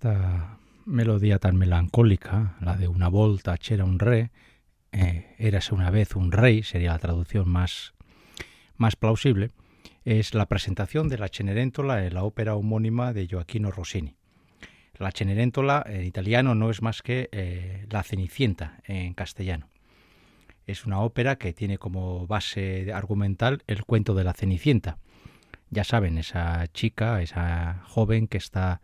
esta melodía tan melancólica, la de una volta c'era un re, eh, érase una vez un rey, sería la traducción más, más plausible, es la presentación de la Cenerentola en la ópera homónima de Gioacchino Rossini. La Cenerentola en italiano no es más que eh, la Cenicienta en castellano. Es una ópera que tiene como base argumental el cuento de la Cenicienta. Ya saben, esa chica, esa joven que está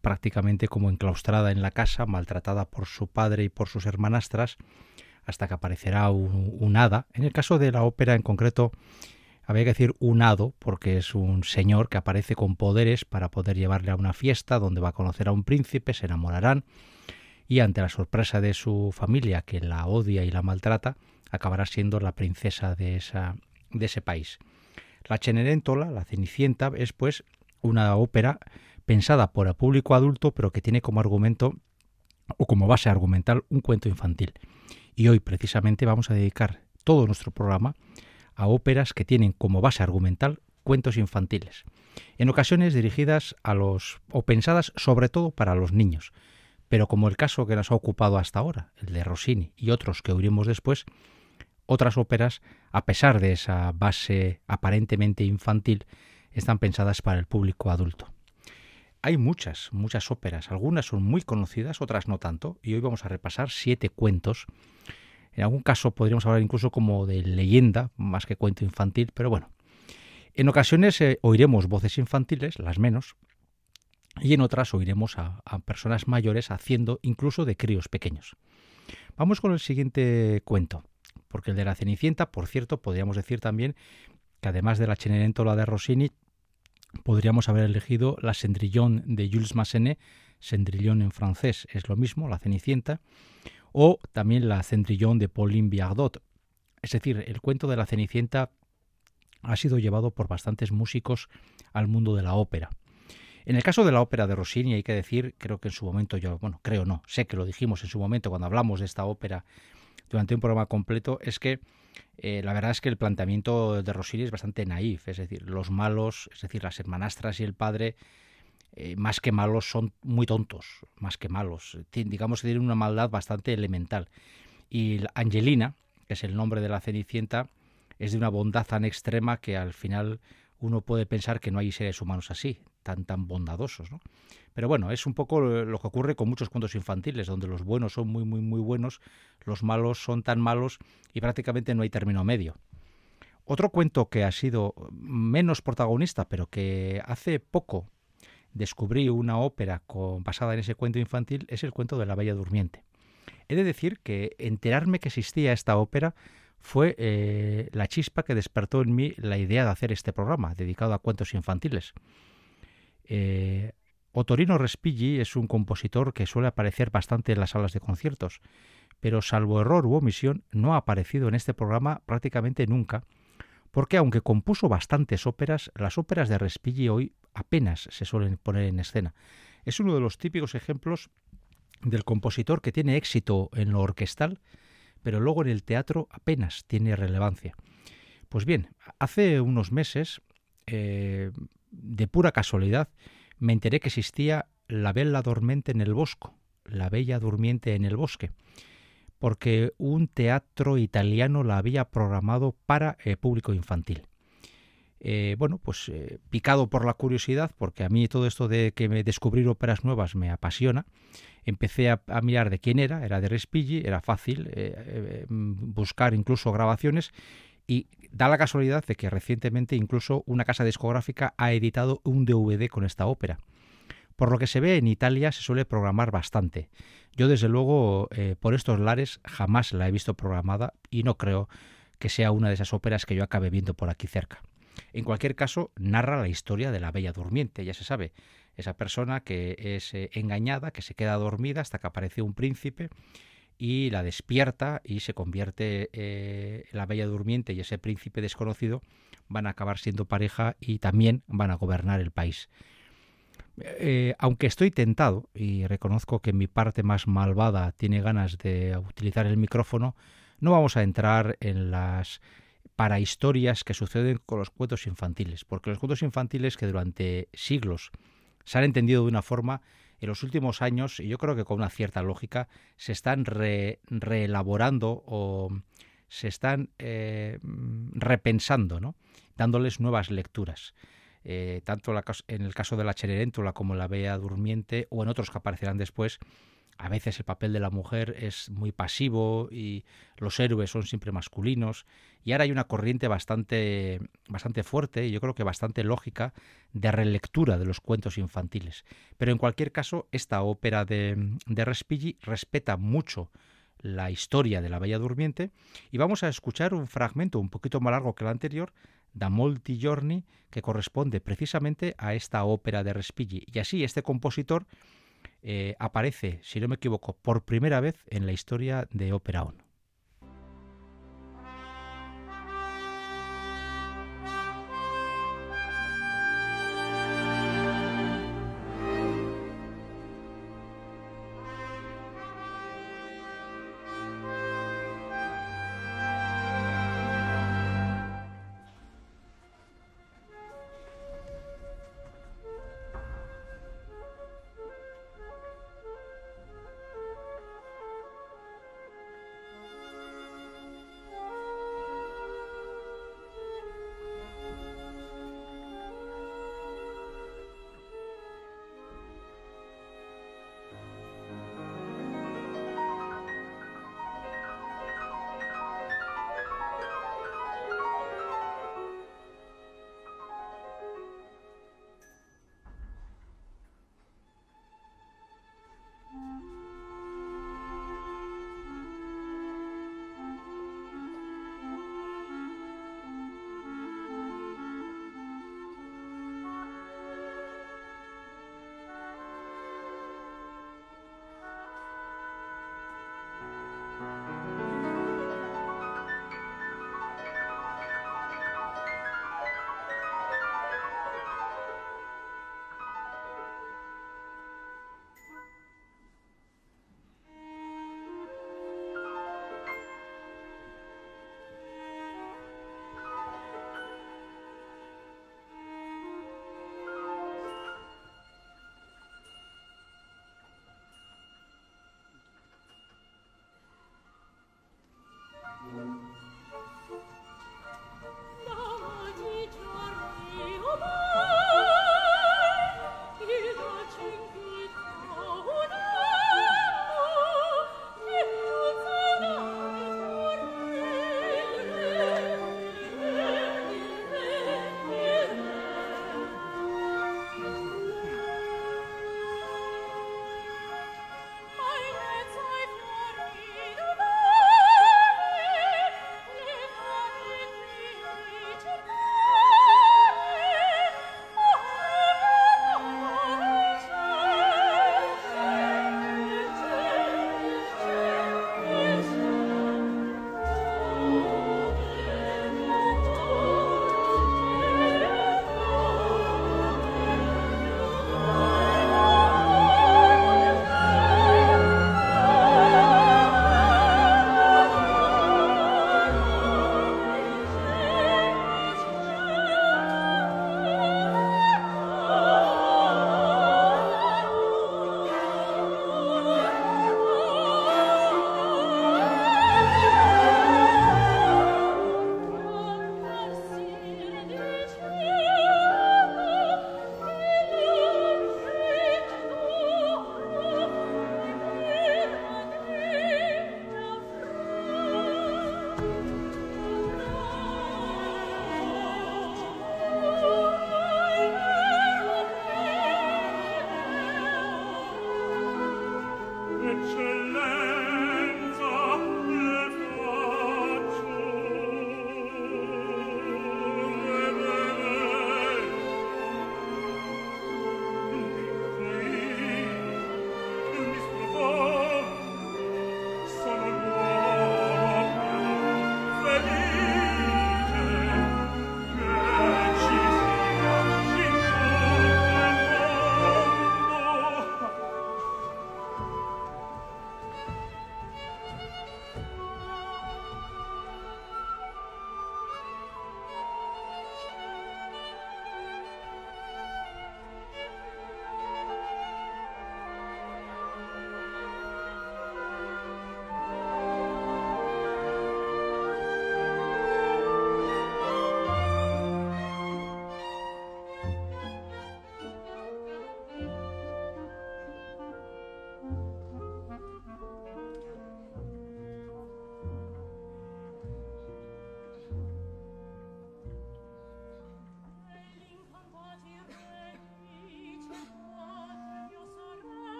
prácticamente como enclaustrada en la casa, maltratada por su padre y por sus hermanastras, hasta que aparecerá un, hada. En el caso de la ópera en concreto, había que decir un hado, porque es un señor que aparece con poderes para poder llevarle a una fiesta donde va a conocer a un príncipe, se enamorarán, y ante la sorpresa de su familia, que la odia y la maltrata, acabará siendo la princesa de, esa, de ese país. La Cenerentola, la Cenicienta, es pues una ópera pensada el público adulto, pero que tiene como argumento o como base argumental un cuento infantil. Y hoy precisamente vamos a dedicar todo nuestro programa a óperas que tienen como base argumental cuentos infantiles, en ocasiones dirigidas a los o pensadas sobre todo para los niños, pero como el caso que nos ha ocupado hasta ahora, el de Rossini y otros que oiremos después, otras óperas, a pesar de esa base aparentemente infantil, están pensadas para el público adulto. Hay muchas, muchas óperas. Algunas son muy conocidas, otras no tanto. Y hoy vamos a repasar siete cuentos. En algún caso podríamos hablar incluso como de leyenda, más que cuento infantil, pero bueno. En ocasiones eh, oiremos voces infantiles, las menos, y en otras oiremos a, a personas mayores haciendo incluso de críos pequeños. Vamos con el siguiente cuento, porque el de la Cenicienta, por cierto, podríamos decir también que además de la Cenerentola de Rossini, podríamos haber elegido la Cendrillon de Jules Massenet, Cendrillon en francés es lo mismo, la Cenicienta, o también la Cendrillon de Pauline Biardot. Es decir, el cuento de la Cenicienta ha sido llevado por bastantes músicos al mundo de la ópera. En el caso de la ópera de Rossini hay que decir, creo que en su momento yo, bueno, creo no, sé que lo dijimos en su momento cuando hablamos de esta ópera durante un programa completo, es que eh, la verdad es que el planteamiento de Rossini es bastante naif, es decir, los malos, es decir, las hermanastras y el padre, eh, más que malos, son muy tontos, más que malos. digamos que tienen una maldad bastante elemental. Y Angelina, que es el nombre de la Cenicienta, es de una bondad tan extrema que al final uno puede pensar que no hay seres humanos así, tan tan bondadosos, ¿no? Pero bueno, es un poco lo que ocurre con muchos cuentos infantiles, donde los buenos son muy, muy, muy buenos, los malos son tan malos y prácticamente no hay término medio. Otro cuento que ha sido menos protagonista, pero que hace poco descubrí una ópera basada en ese cuento infantil, es el cuento de la Bella Durmiente. He de decir que enterarme que existía esta ópera fue eh, la chispa que despertó en mí la idea de hacer este programa dedicado a cuentos infantiles. Eh, Otorino Respighi es un compositor que suele aparecer bastante en las salas de conciertos, pero salvo error u omisión no ha aparecido en este programa prácticamente nunca, porque aunque compuso bastantes óperas, las óperas de Respighi hoy apenas se suelen poner en escena. Es uno de los típicos ejemplos del compositor que tiene éxito en lo orquestal, pero luego en el teatro apenas tiene relevancia. Pues bien, hace unos meses eh, de pura casualidad, me enteré que existía la Bella Dormente en el Bosco, la Bella Durmiente en el Bosque, porque un teatro italiano la había programado para el público infantil. Eh, bueno, pues eh, picado por la curiosidad, porque a mí todo esto de que me descubrir óperas nuevas me apasiona, empecé a, mirar de quién era, era de Respighi, era fácil eh, buscar incluso grabaciones y da la casualidad de que recientemente incluso una casa discográfica ha editado un DVD con esta ópera. Por lo que se ve en Italia se suele programar bastante. Yo desde luego por estos lares jamás la he visto programada y no creo que sea una de esas óperas que yo acabe viendo por aquí cerca. En cualquier caso, narra la historia de la Bella Durmiente, ya se sabe, esa persona que es eh, engañada, que se queda dormida hasta que aparece un príncipe y la despierta y se convierte eh, la Bella Durmiente y ese príncipe desconocido van a acabar siendo pareja y también van a gobernar el país. Eh, aunque estoy tentado y reconozco que mi parte más malvada tiene ganas de utilizar el micrófono, no vamos a entrar en las para historias que suceden con los cuentos infantiles, porque los cuentos infantiles que durante siglos se han entendido de una forma, en los últimos años, y yo creo que con una cierta lógica, se están reelaborando o se están eh, repensando, ¿no? dándoles nuevas lecturas. Eh, tanto en el caso de la Cenerentola como la Bella Durmiente, o en otros que aparecerán después, a veces el papel de la mujer es muy pasivo y los héroes son siempre masculinos. Y ahora hay una corriente bastante, bastante fuerte y yo creo que bastante lógica de relectura de los cuentos infantiles. Pero en cualquier caso, esta ópera de, de Respighi respeta mucho la historia de la Bella Durmiente y vamos a escuchar un fragmento un poquito más largo que el anterior, Da Molti Giorni, que corresponde precisamente a esta ópera de Respighi. Y así este compositor eh, aparece, si no me equivoco, por primera vez en la historia de Opera.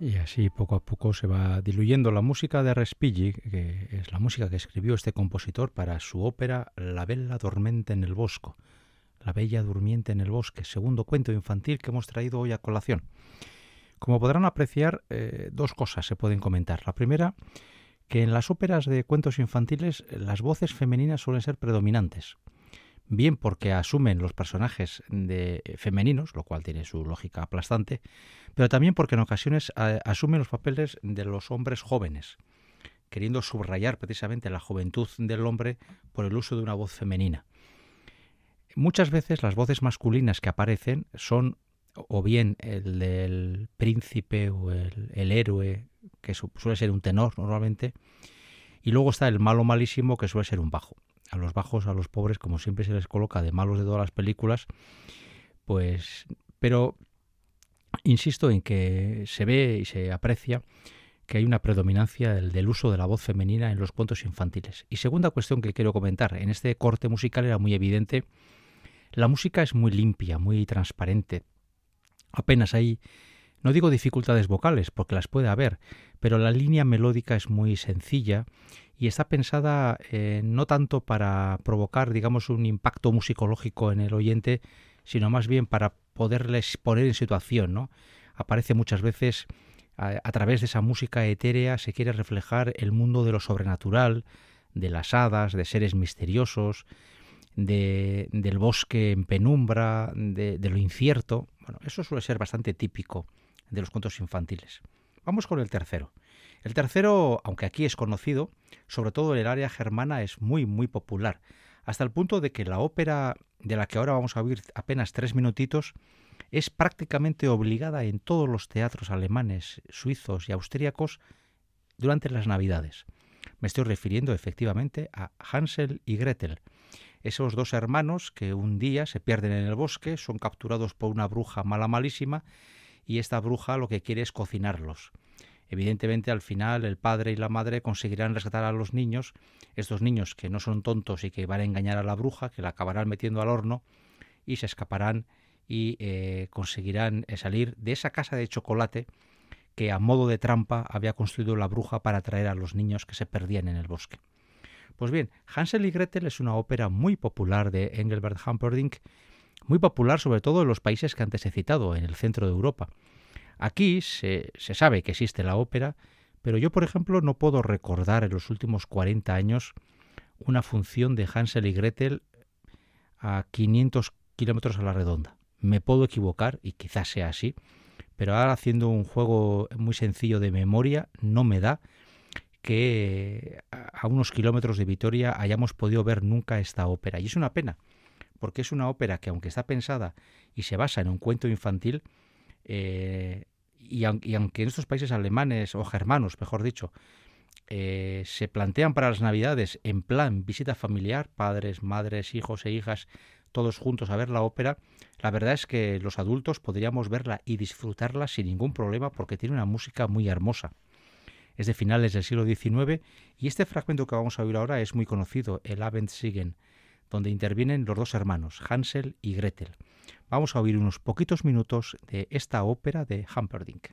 Y así poco a poco se va diluyendo la música de Respighi, que es la música que escribió este compositor para su ópera La Bella Dormente en el Bosco, La Bella Durmiente en el Bosque, segundo cuento infantil que hemos traído hoy a colación. Como podrán apreciar, eh, dos cosas se pueden comentar. La primera, que en las óperas de cuentos infantiles las voces femeninas suelen ser predominantes bien porque asumen los personajes de femeninos, lo cual tiene su lógica aplastante, pero también porque en ocasiones asumen los papeles de los hombres jóvenes, queriendo subrayar precisamente la juventud del hombre por el uso de una voz femenina. Muchas veces las voces masculinas que aparecen son o bien el del príncipe o el, el héroe, que suele ser un tenor normalmente, y luego está el malo malísimo, que suele ser un bajo a los bajos, a los pobres, como siempre se les coloca de malos de todas las películas, pues, pero insisto en que se ve y se aprecia que hay una predominancia del, del, uso de la voz femenina en los cuentos infantiles. Y segunda cuestión que quiero comentar, en este corte musical era muy evidente, la música es muy limpia, muy transparente, apenas hay, no digo dificultades vocales, porque las puede haber, pero la línea melódica es muy sencilla y está pensada eh, no tanto para provocar, digamos, un impacto musicológico en el oyente, sino más bien para poderles poner en situación, ¿no? Aparece muchas veces a, través de esa música etérea se quiere reflejar el mundo de lo sobrenatural, de las hadas, de seres misteriosos, de, del bosque en penumbra, de, de lo incierto. Bueno, eso suele ser bastante típico de los cuentos infantiles. Vamos con el tercero. El tercero, aunque aquí es conocido, sobre todo en el área germana es muy, muy popular, hasta el punto de que la ópera de la que ahora vamos a oír apenas tres minutitos es prácticamente obligada en todos los teatros alemanes, suizos y austríacos durante las Navidades. Me estoy refiriendo efectivamente a Hansel y Gretel, esos dos hermanos que un día se pierden en el bosque, son capturados por una bruja mala malísima y esta bruja lo que quiere es cocinarlos. Evidentemente, al final, el padre y la madre conseguirán rescatar a los niños, estos niños que no son tontos y que van a engañar a la bruja, que la acabarán metiendo al horno, y se escaparán y eh, conseguirán eh, salir de esa casa de chocolate que a modo de trampa había construido la bruja para atraer a los niños que se perdían en el bosque. Pues bien, Hansel y Gretel es una ópera muy popular de Engelbert Humperdinck, muy popular sobre todo en los países que antes he citado, en el centro de Europa. Aquí se, sabe que existe la ópera, pero yo, por ejemplo, no puedo recordar en los últimos 40 años una función de Hansel y Gretel a 500 kilómetros a la redonda. Me puedo equivocar y quizás sea así, pero ahora haciendo un juego muy sencillo de memoria no me da que a unos kilómetros de Vitoria hayamos podido ver nunca esta ópera. Y es una pena, porque es una ópera que aunque está pensada y se basa en un cuento infantil, eh, y, aunque en estos países alemanes o germanos, mejor dicho, eh, se plantean para las Navidades en plan visita familiar, padres, madres, hijos e hijas, todos juntos a ver la ópera, la verdad es que los adultos podríamos verla y disfrutarla sin ningún problema porque tiene una música muy hermosa. Es de finales del siglo XIX y este fragmento que vamos a oír ahora es muy conocido, el Abendsingen, donde intervienen los dos hermanos, Hansel y Gretel. Vamos a oír unos poquitos minutos de esta ópera de Humperdinck.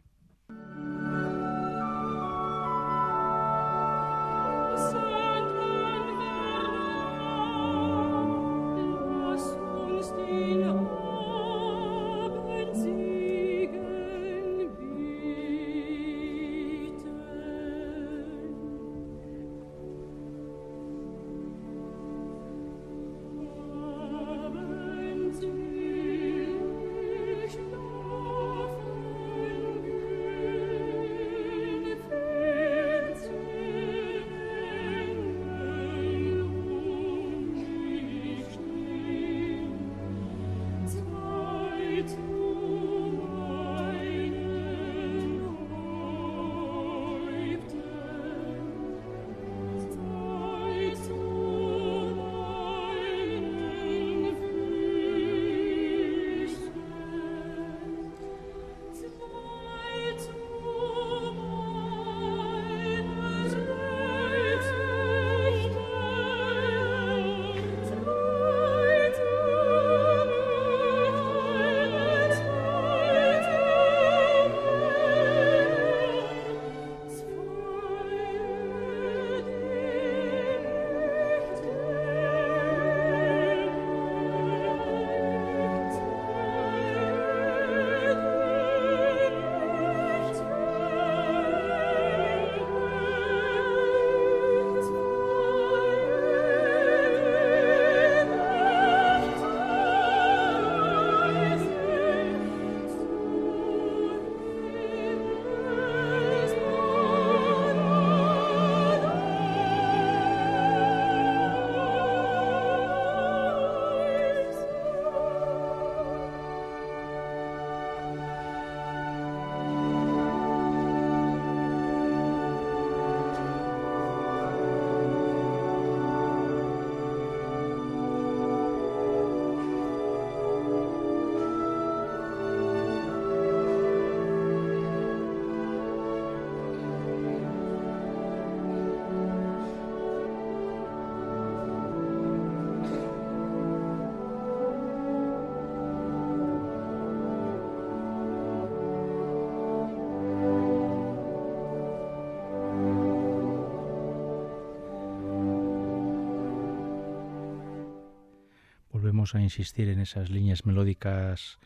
A insistir en esas líneas melódicas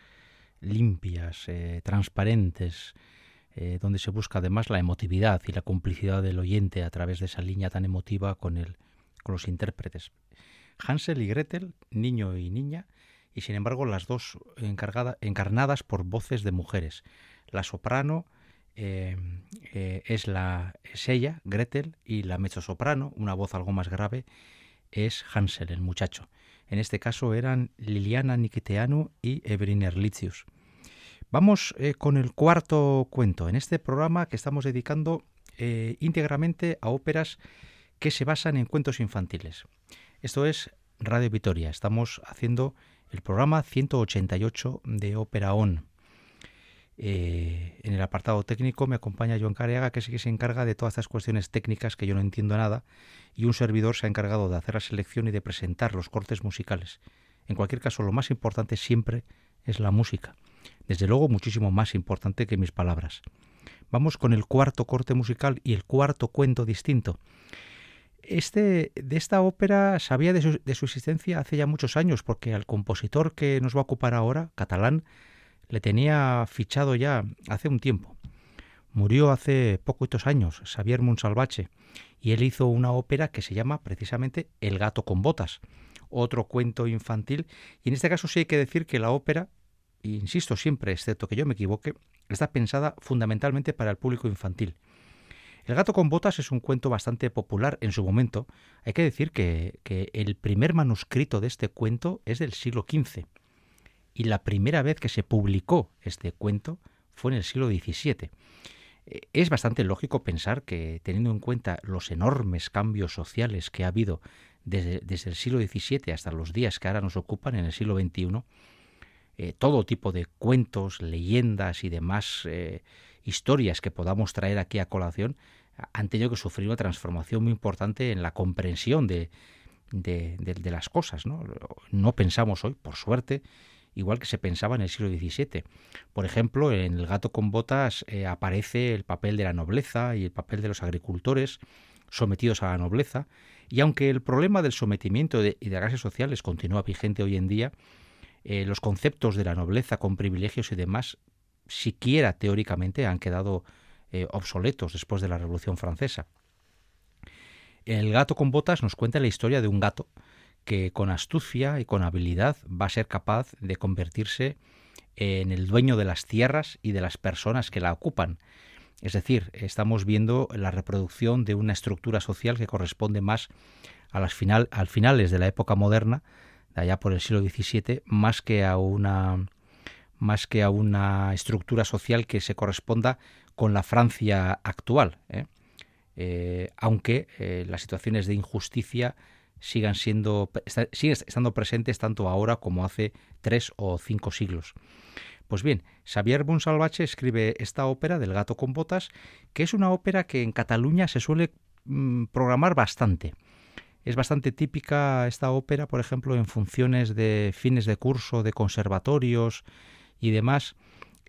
limpias, eh, transparentes, eh, donde se busca además la emotividad y la complicidad del oyente a través de esa línea tan emotiva con, el, con los intérpretes. Hansel y Gretel, niño y niña, y sin embargo las dos encarnadas por voces de mujeres. La soprano eh, es, la, es ella, Gretel, y la mezzosoprano, una voz algo más grave, es Hansel, el muchacho. En este caso eran Liliana Nikiteanu y Evelyn Erlitzius. Vamos eh, con el cuarto cuento en este programa que estamos dedicando eh, íntegramente a óperas que se basan en cuentos infantiles. Esto es Radio Vitoria. Estamos haciendo el programa 188 de Ópera On. Eh, en el apartado técnico me acompaña Joan Careaga, que sí que se encarga de todas estas cuestiones técnicas que yo no entiendo nada, y un servidor se ha encargado de hacer la selección y de presentar los cortes musicales. En cualquier caso, lo más importante siempre es la música. Desde luego, muchísimo más importante que mis palabras. Vamos con el cuarto corte musical y el cuarto cuento distinto. Este, de esta ópera sabía de su existencia hace ya muchos años, porque al compositor que nos va a ocupar ahora, catalán, le tenía fichado ya hace un tiempo. Murió hace poquitos años Xavier Monsalvache y él hizo una ópera que se llama precisamente El gato con botas, otro cuento infantil y en este caso sí hay que decir que la ópera, insisto siempre, excepto que yo me equivoque, está pensada fundamentalmente para el público infantil. El gato con botas es un cuento bastante popular en su momento. Hay que decir que, que el primer manuscrito de este cuento es del siglo XV y la primera vez que se publicó este cuento fue en el siglo XVII. Eh, es bastante lógico pensar que, teniendo en cuenta los enormes cambios sociales que ha habido desde, el siglo XVII hasta los días que ahora nos ocupan en el siglo XXI, eh, todo tipo de cuentos, leyendas y demás eh, historias que podamos traer aquí a colación han tenido que sufrir una transformación muy importante en la comprensión de, las cosas. no pensamos hoy, por suerte, igual que se pensaba en el siglo XVII. Por ejemplo, en El gato con botas eh, aparece el papel de la nobleza y el papel de los agricultores sometidos a la nobleza, y aunque el problema del sometimiento y de, las clases sociales continúa vigente hoy en día, eh, los conceptos de la nobleza con privilegios y demás, siquiera teóricamente, han quedado eh, obsoletos después de la Revolución Francesa. El gato con botas nos cuenta la historia de un gato que con astucia y con habilidad va a ser capaz de convertirse en el dueño de las tierras y de las personas que la ocupan. Es decir, estamos viendo la reproducción de una estructura social que corresponde más a final, al finales de la época moderna, de allá por el siglo XVII, más que a una más que a una estructura social que se corresponda con la Francia actual. ¿eh? Eh, aunque eh, las situaciones de injusticia sigan siendo, siguen estando presentes tanto ahora como hace tres o cinco siglos. Pues bien, Xavier Bonsalvache escribe esta ópera del gato con botas, que es una ópera que en Cataluña se suele mm, programar bastante. Es bastante típica esta ópera, por ejemplo, en funciones de fines de curso de conservatorios y demás,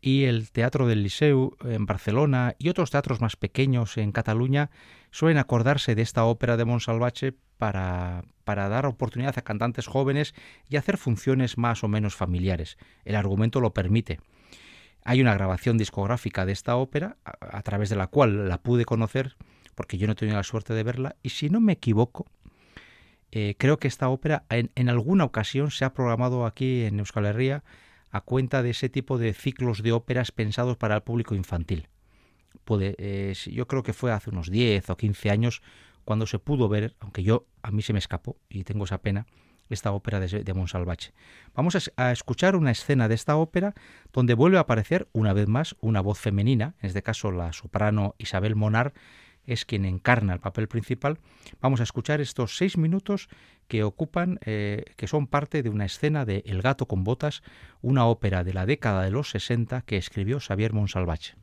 y el Teatro del Liceu en Barcelona y otros teatros más pequeños en Cataluña suelen acordarse de esta ópera de Monsalvache para, para dar oportunidad a cantantes jóvenes y hacer funciones más o menos familiares. El argumento lo permite. Hay una grabación discográfica de esta ópera, a, través de la cual la pude conocer, porque yo no he tenido la suerte de verla, y si no me equivoco, eh, creo que esta ópera en, en, alguna ocasión se ha programado aquí en Euskal Herria a cuenta de ese tipo de ciclos de óperas pensados para el público infantil. Eh, yo creo que fue hace unos 10 o 15 años cuando se pudo ver, aunque yo a mí se me escapó y tengo esa pena, esta ópera de, de Monsalvache. Vamos a, escuchar una escena de esta ópera donde vuelve a aparecer una vez más una voz femenina, en este caso la soprano Isabel Monar, es quien encarna el papel principal. Vamos a escuchar estos seis minutos que ocupan, eh, que son parte de una escena de El gato con botas, una ópera de la década de los 60 que escribió Xavier Monsalvache.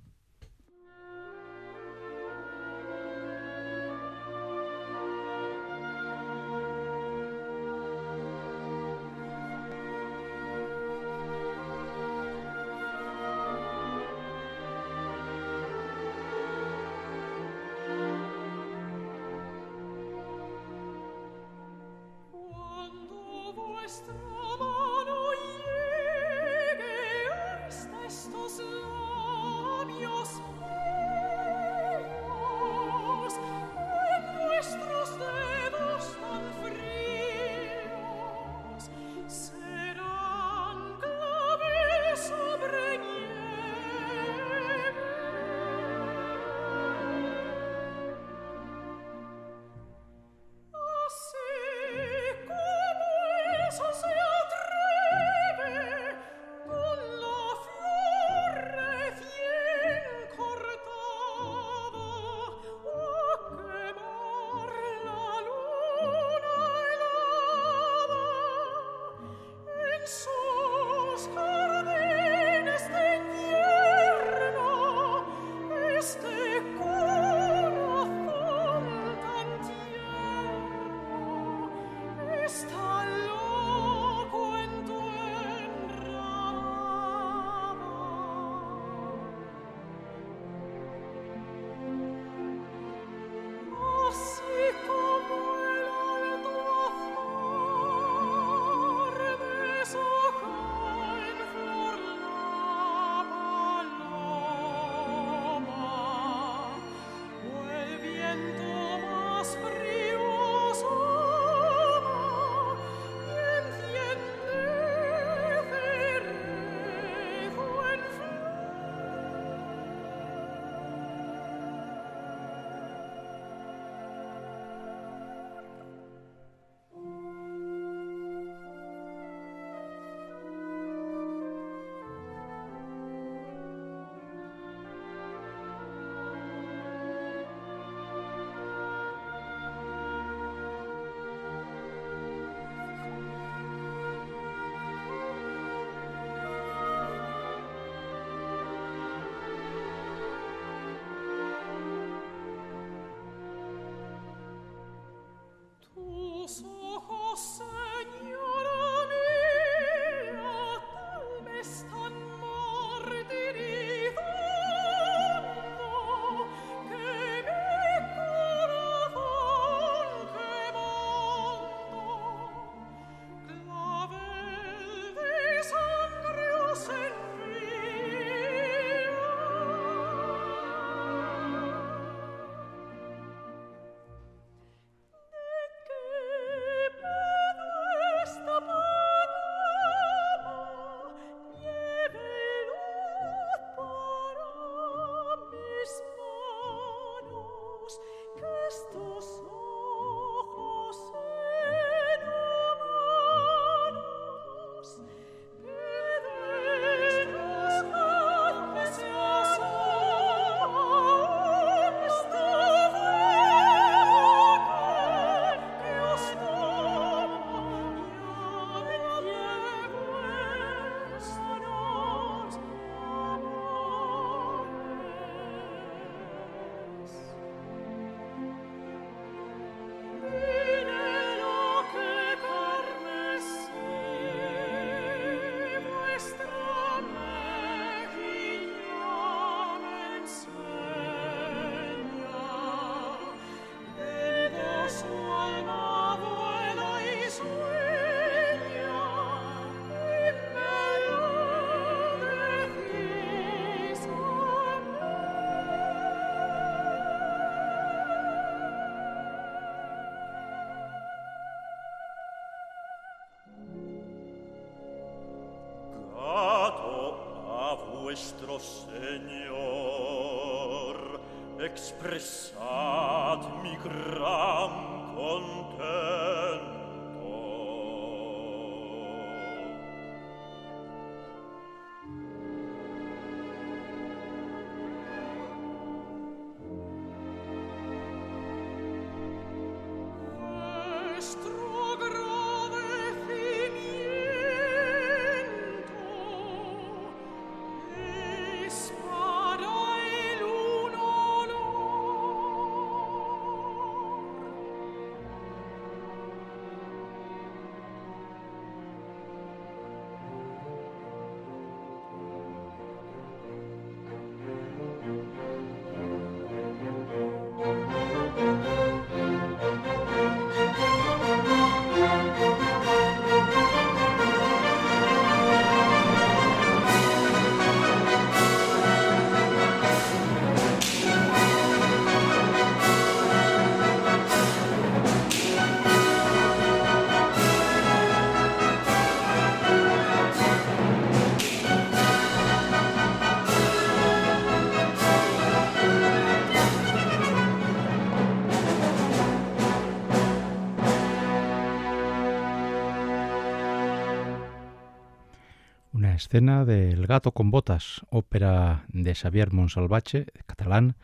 Escena del Gato con Botas, ópera de Xavier Monsalvache, catalán,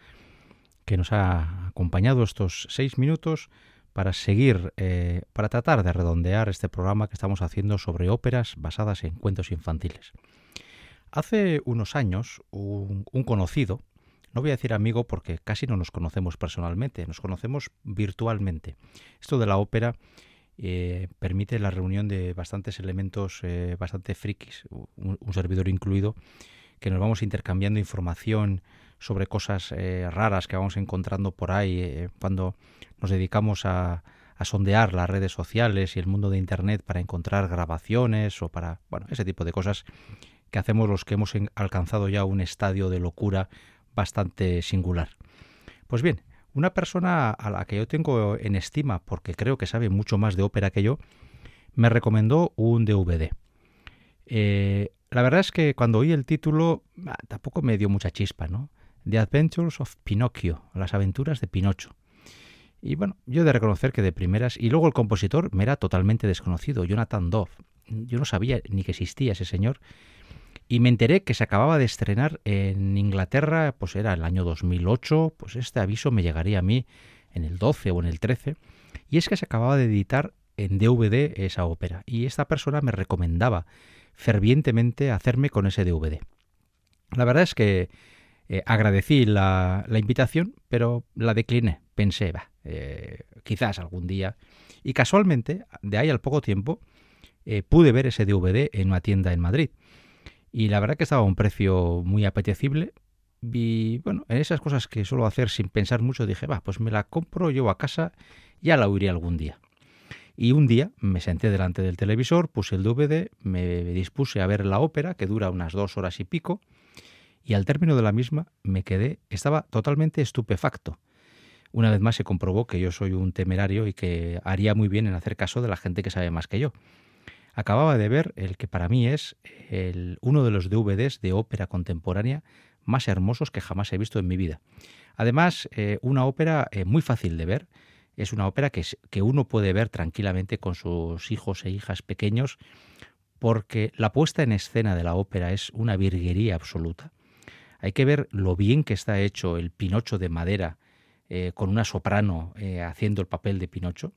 que nos ha acompañado estos seis minutos para seguir, eh, para tratar de redondear este programa que estamos haciendo sobre óperas basadas en cuentos infantiles. Hace unos años, un, un conocido, no voy a decir amigo porque casi no nos conocemos personalmente, nos conocemos virtualmente. Esto de la ópera eh, permite la reunión de bastantes elementos eh, bastante frikis, un, servidor incluido, que nos vamos intercambiando información sobre cosas eh, raras que vamos encontrando por ahí cuando nos dedicamos a, sondear las redes sociales y el mundo de Internet para encontrar grabaciones o para, bueno, ese tipo de cosas que hacemos los que hemos alcanzado ya un estadio de locura bastante singular. Pues bien, una persona a la que yo tengo en estima, porque creo que sabe mucho más de ópera que yo, me recomendó un DVD. Eh, la verdad es que cuando oí el título tampoco me dio mucha chispa, ¿no? The Adventures of Pinocchio, las aventuras de Pinocho. Y bueno, yo he de reconocer que de primeras, y luego el compositor me era totalmente desconocido, Jonathan Dove. Yo no sabía ni que existía ese señor, y me enteré que se acababa de estrenar en Inglaterra, pues era el año 2008, pues este aviso me llegaría a mí en el 12 o en el 13, y es que se acababa de editar en DVD esa ópera, y esta persona me recomendaba fervientemente hacerme con ese DVD. La verdad es que eh, agradecí la, invitación, pero la decliné. Pensé, va, eh, quizás algún día. Y casualmente, de ahí al poco tiempo, eh, pude ver ese DVD en una tienda en Madrid. Y la verdad que estaba a un precio muy apetecible. Y bueno, en esas cosas que suelo hacer sin pensar mucho, dije, va, pues me la compro, yo a casa, ya la oiré algún día. Y un día me senté delante del televisor, puse el DVD, me dispuse a ver la ópera, que dura unas dos horas y pico, y al término de la misma me quedé, estaba totalmente estupefacto. Una vez más se comprobó que yo soy un temerario y que haría muy bien en hacer caso de la gente que sabe más que yo. Acababa de ver el que para mí es el, uno de los DVDs de ópera contemporánea más hermosos que jamás he visto en mi vida. Además, eh, una ópera eh, muy fácil de ver. Es una ópera que, que uno puede ver tranquilamente con sus hijos e hijas pequeños porque la puesta en escena de la ópera es una virguería absoluta. Hay que ver lo bien que está hecho el Pinocho de madera eh, con una soprano haciendo el papel de Pinocho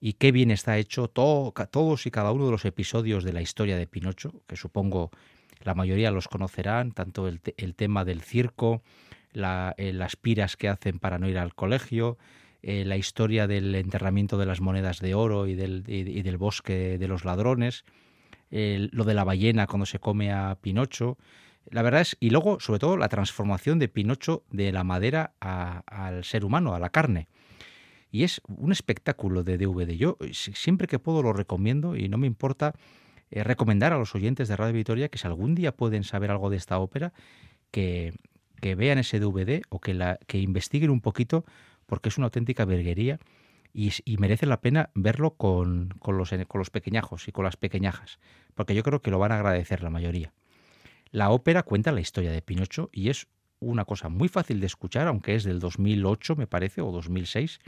y qué bien está hecho todos y cada uno de los episodios de la historia de Pinocho, que supongo la mayoría los conocerán, tanto el, tema del circo, eh, las piras que hacen para no ir al colegio, la historia del enterramiento de las monedas de oro y del, y del bosque de los ladrones, lo de la ballena cuando se come a Pinocho, la verdad es, y luego, sobre todo, la transformación de Pinocho de la madera al ser humano, a la carne. Y es un espectáculo de DVD. Yo siempre que puedo lo recomiendo y no me importa eh, recomendar a los oyentes de Radio Victoria que si algún día pueden saber algo de esta ópera, que, vean ese DVD o que, investiguen un poquito porque es una auténtica verguería y, merece la pena verlo con, con, los, con los pequeñajos y con las pequeñajas, porque yo creo que lo van a agradecer la mayoría. La ópera cuenta la historia de Pinocho y es una cosa muy fácil de escuchar, aunque es del 2008 me parece, o 2006.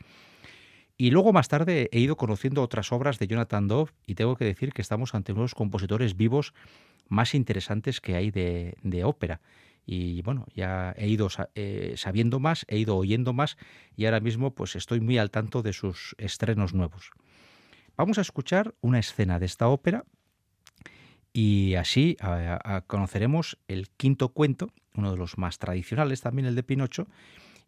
Y luego más tarde he ido conociendo otras obras de Jonathan Dove y tengo que decir que estamos ante unos compositores vivos más interesantes que hay de, ópera. Y bueno, ya he ido eh, sabiendo más, he ido oyendo más y ahora mismo pues estoy muy al tanto de sus estrenos nuevos. Vamos a escuchar una escena de esta ópera y así conoceremos el quinto cuento, uno de los más tradicionales también, el de Pinocho,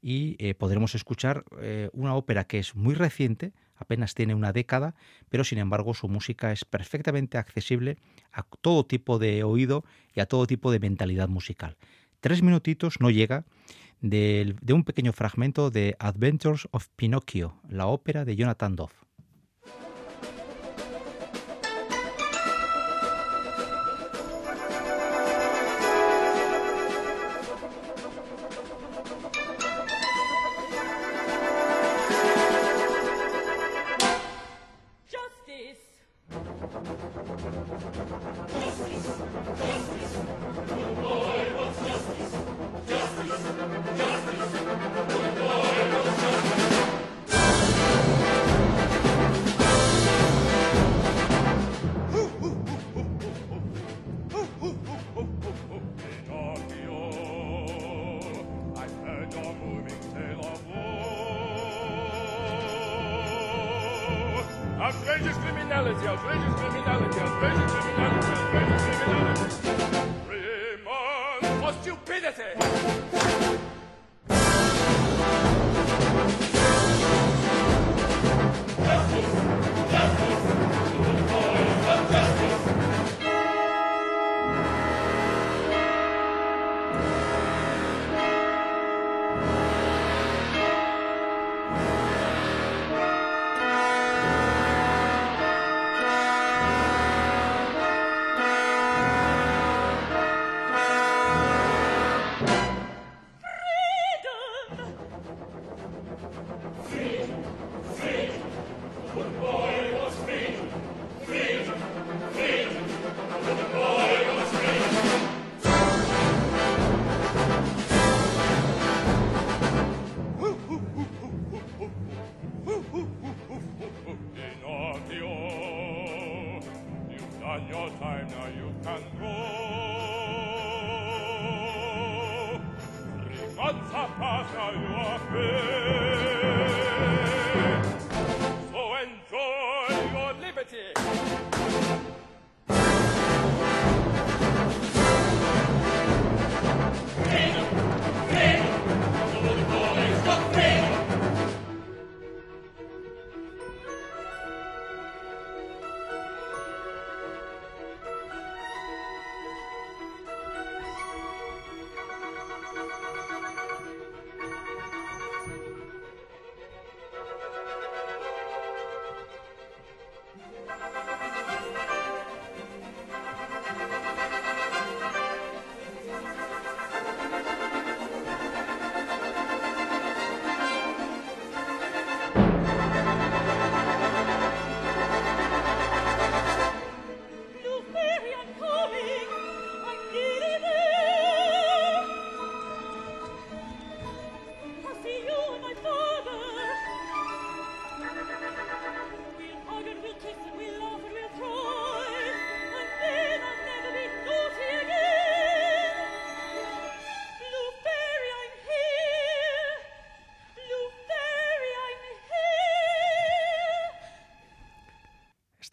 y eh, podremos escuchar eh, una ópera que es muy reciente, apenas tiene una década, pero sin embargo su música es perfectamente accesible a todo tipo de oído y a todo tipo de mentalidad musical. Tres minutitos no llega de, de un pequeño fragmento de Adventures of Pinocchio, la ópera de Jonathan Dove.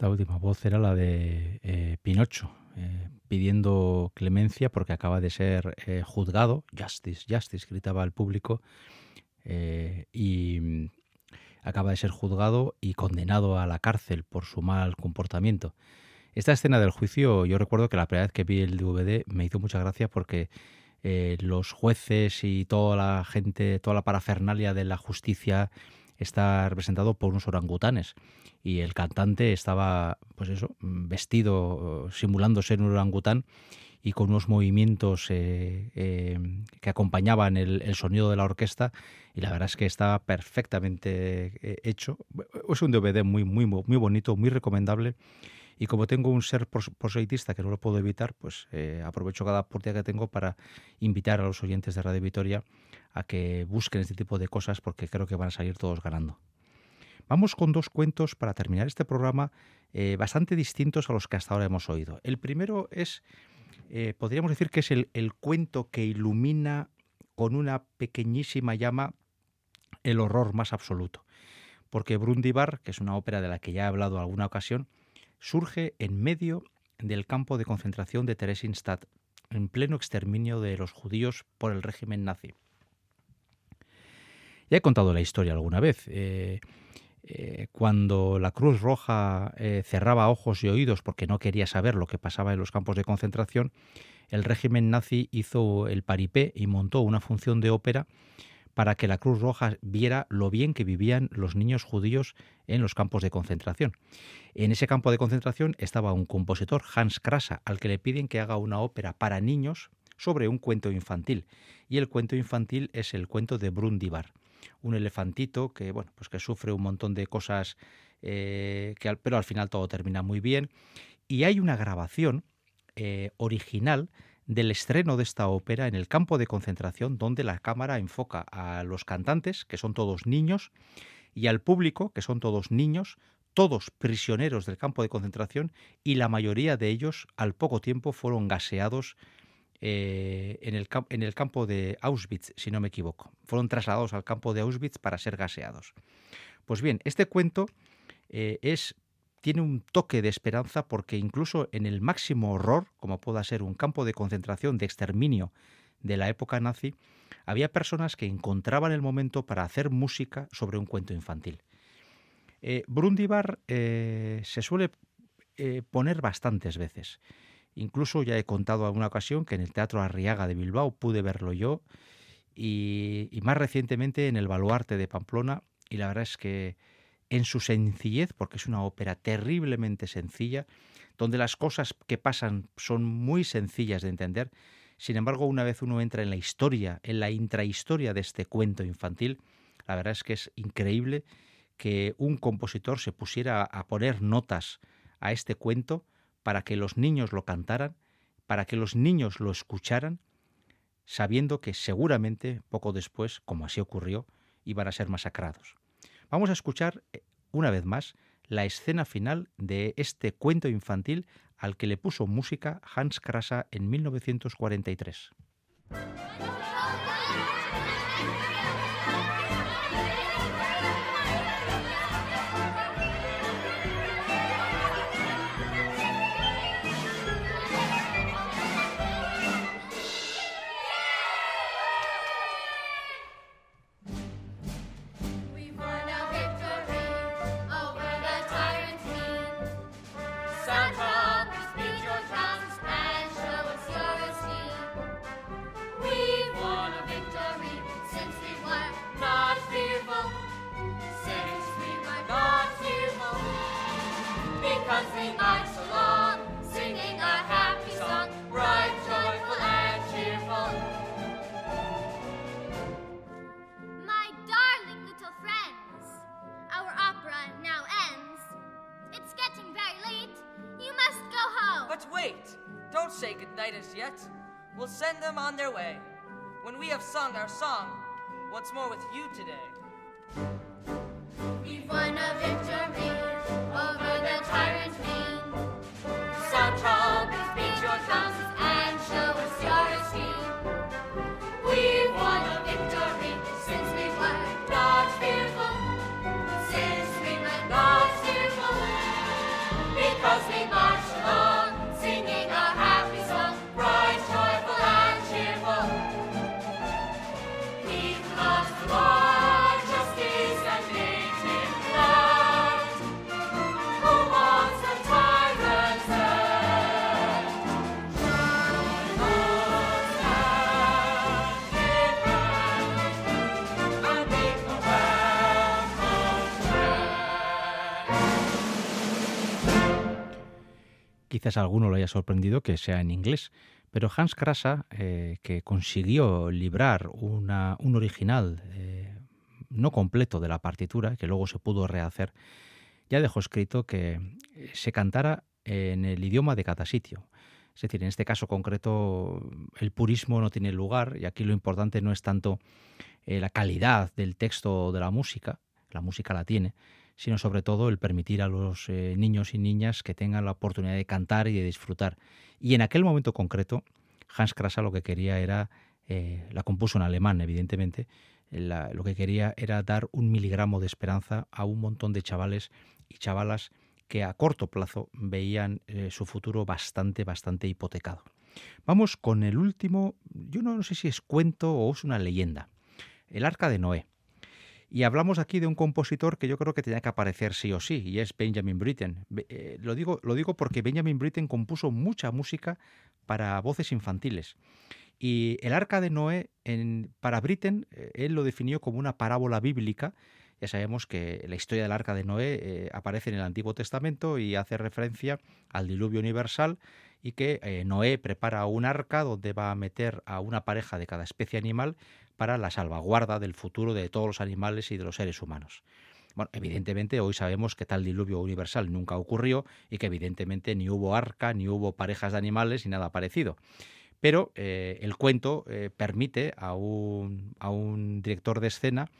Esta última voz era la de eh, Pinocho, eh, pidiendo clemencia porque acaba de ser eh, juzgado, justice, justice, gritaba al público, y mm, acaba de ser juzgado y condenado a la cárcel por su mal comportamiento. Esta escena del juicio, yo recuerdo que la primera vez que vi el DVD me hizo mucha gracia porque los jueces y toda la gente, toda la parafernalia de la justicia está representado por unos orangutanes. Y el cantante estaba, pues eso, vestido, simulando ser un orangután y con unos movimientos eh, eh, que acompañaban el, sonido de la orquesta. Y la verdad es que está perfectamente eh, hecho. Es un DVD muy, muy, muy bonito, muy recomendable. Y como tengo un ser proselitista que no lo puedo evitar, pues aprovecho cada oportunidad que tengo para invitar a los oyentes de Radio Vitoria a que busquen este tipo de cosas porque creo que van a salir todos ganando. Vamos con dos cuentos para terminar este programa eh, bastante distintos a los que hasta ahora hemos oído. El primero es, eh, podríamos decir que es el, cuento que ilumina con una pequeñísima llama el horror más absoluto. Porque Brundibar, que es una ópera de la que ya he hablado alguna ocasión, surge en medio del campo de concentración de Theresienstadt, en pleno exterminio de los judíos por el régimen nazi. Ya he contado la historia alguna vez. Eh, eh, cuando la Cruz Roja eh, cerraba ojos y oídos porque no quería saber lo que pasaba en los campos de concentración, el régimen nazi hizo el paripé y montó una función de ópera para que la Cruz Roja viera lo bien que vivían los niños judíos en los campos de concentración. En ese campo de concentración estaba un compositor, Hans Krasa, al que le piden que haga una ópera para niños sobre un cuento infantil. Y el cuento infantil es el cuento de Brundibar un elefantito que, bueno, pues que sufre un montón de cosas, eh, pero al final todo termina muy bien. Y hay una grabación eh, original del estreno de esta ópera en el campo de concentración donde la cámara enfoca a los cantantes, que son todos niños, y al público, que son todos niños, todos prisioneros del campo de concentración, y la mayoría de ellos al poco tiempo fueron gaseados eh, en, el, en el campo de Auschwitz, si no me equivoco. Fueron trasladados al campo de Auschwitz para ser gaseados. Pues bien, este cuento eh, es, tiene un toque de esperanza porque incluso en el máximo horror, como pueda ser un campo de concentración, de exterminio de la época nazi, había personas que encontraban el momento para hacer música sobre un cuento infantil. Eh, Brundibar se suele poner bastantes veces. Incluso ya he contado alguna ocasión que en el Teatro Arriaga de Bilbao pude verlo yo y, más recientemente en el Baluarte de Pamplona y la verdad es que en su sencillez, porque es una ópera terriblemente sencilla, donde las cosas que pasan son muy sencillas de entender, sin embargo una vez uno entra en la historia, en la intrahistoria de este cuento infantil, la verdad es que es increíble que un compositor se pusiera a poner notas a este cuento para que los niños lo cantaran, para que los niños lo escucharan, sabiendo que seguramente poco después, como así ocurrió, iban a ser masacrados. Vamos a escuchar eh, una vez más la escena final de este cuento infantil al que le puso música Hans Krasa en 1943. sung our song once more with you today. We've won a victory. A alguno lo haya sorprendido que sea en inglés, pero Hans Krasa, eh, que consiguió librar un original eh, no completo de la partitura, que luego se pudo rehacer, ya dejó escrito que se cantara en el idioma de cada sitio. Es decir, en este caso concreto el purismo no tiene lugar y aquí lo importante no es tanto eh, la calidad del texto o de la música, la música la tiene, sino sobre todo el permitir a los eh, niños y niñas que tengan la oportunidad de cantar y de disfrutar. Y en aquel momento concreto, Hans Krasa lo que quería era, eh, la compuso en alemán, evidentemente, lo que quería era dar un miligramo de esperanza a un montón de chavales y chavalas que a corto plazo veían eh, su futuro bastante, bastante hipotecado. Vamos con el último, yo no sé si es cuento o es una leyenda, el arca de Noé. Y hablamos aquí de un compositor que yo creo que tenía que aparecer sí o sí, y es Benjamin Britten. Eh, lo, digo, lo digo porque Benjamin Britten compuso mucha música para voces infantiles. Y el arca de Noé, en, para Britten, eh, él lo definió como una parábola bíblica. Ya sabemos que la historia del arca de Noé eh, aparece en el Antiguo Testamento y hace referencia al diluvio universal y que Noé prepara un arca donde va a meter a una pareja de cada especie animal para la salvaguarda del futuro de todos los animales y de los seres humanos. Bueno, evidentemente hoy sabemos que tal diluvio universal nunca ocurrió y que evidentemente ni hubo arca, ni hubo parejas de animales, ni nada parecido. Pero eh, el cuento eh, permite a un, a un, director de escena,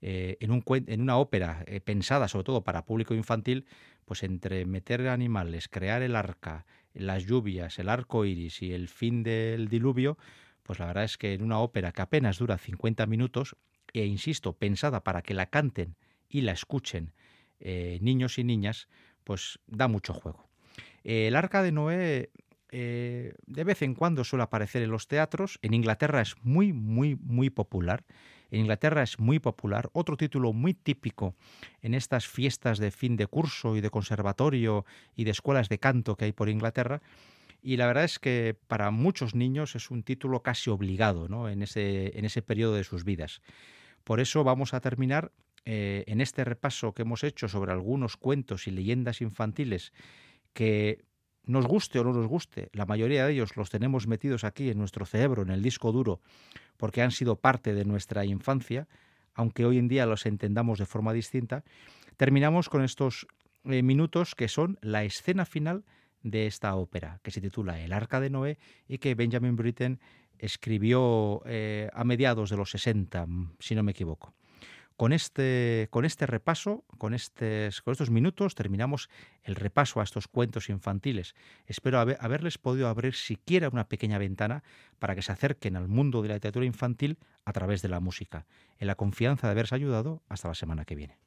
eh, en, un, en, una ópera pensada sobre todo para público infantil, pues entre meter animales, crear el arca, las lluvias, el arco iris y el fin del diluvio, pues la verdad es que en una ópera que apenas dura 50 minutos, e insisto, pensada para que la canten y la escuchen eh, niños y niñas, pues da mucho juego. el arca de Noé eh, de vez en cuando suele aparecer en los teatros. En Inglaterra es muy, muy, muy popular. En Inglaterra es muy popular. Otro título muy típico en estas fiestas de fin de curso y de conservatorio y de escuelas de canto que hay por Inglaterra y la verdad es que para muchos niños es un título casi obligado ¿no? en, ese, en ese periodo de sus vidas. Por eso vamos a terminar eh, en este repaso que hemos hecho sobre algunos cuentos y leyendas infantiles que nos guste o no nos guste, la mayoría de ellos los tenemos metidos aquí en nuestro cerebro, en el disco duro, porque han sido parte de nuestra infancia, aunque hoy en día los entendamos de forma distinta, terminamos con estos eh, minutos que son la escena final de esta ópera, que se titula El Arca de Noé y que Benjamin Britten escribió eh, a mediados de los 60, si no me equivoco. Con este, con este repaso, con, estos, con estos minutos, terminamos el repaso a estos cuentos infantiles. Espero haberles podido abrir siquiera una pequeña ventana para que se acerquen al mundo de la literatura infantil a través de la música. En la confianza de haberles ayudado, hasta la semana que viene.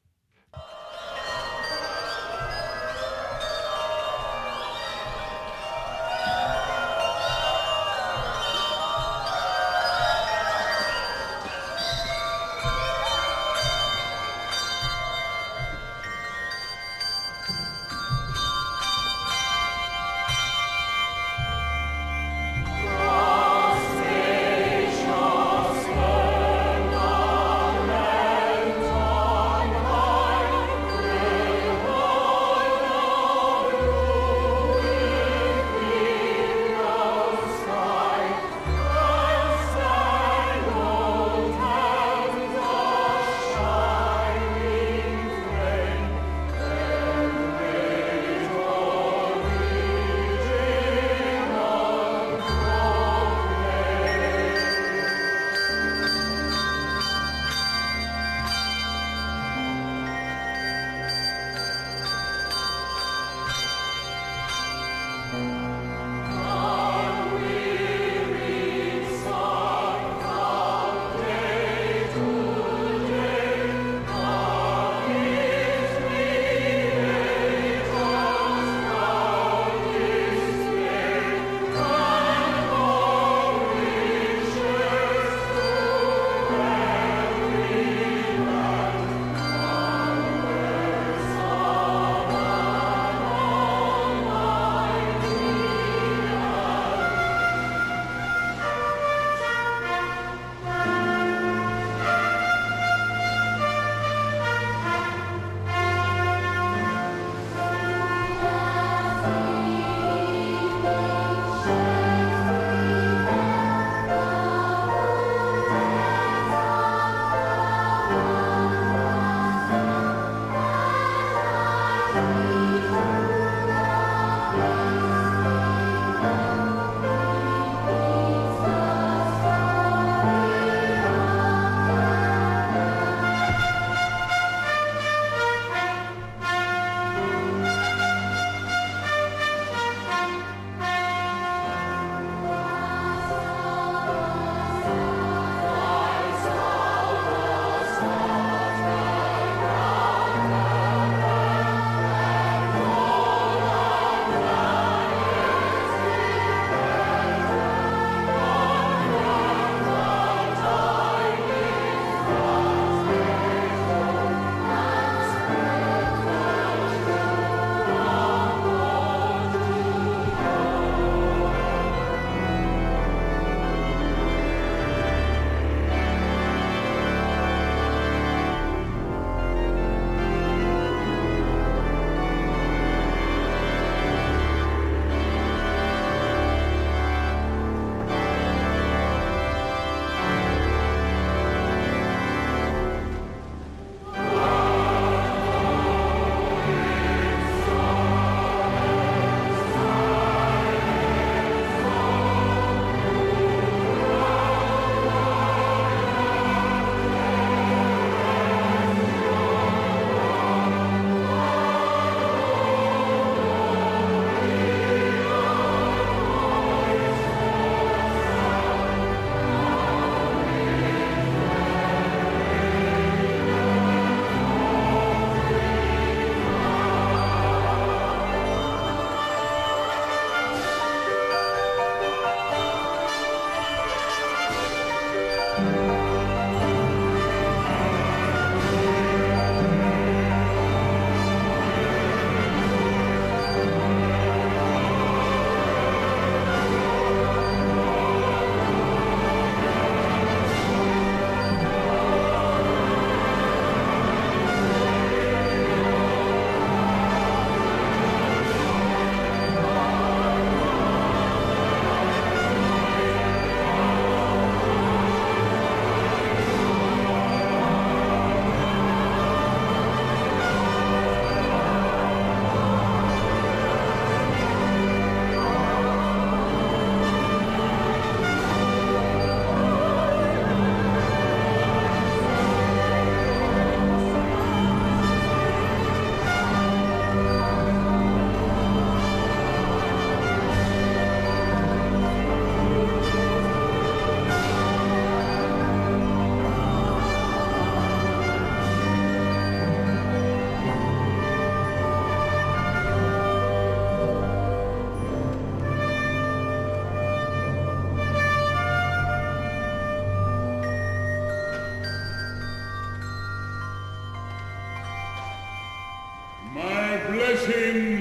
bless him.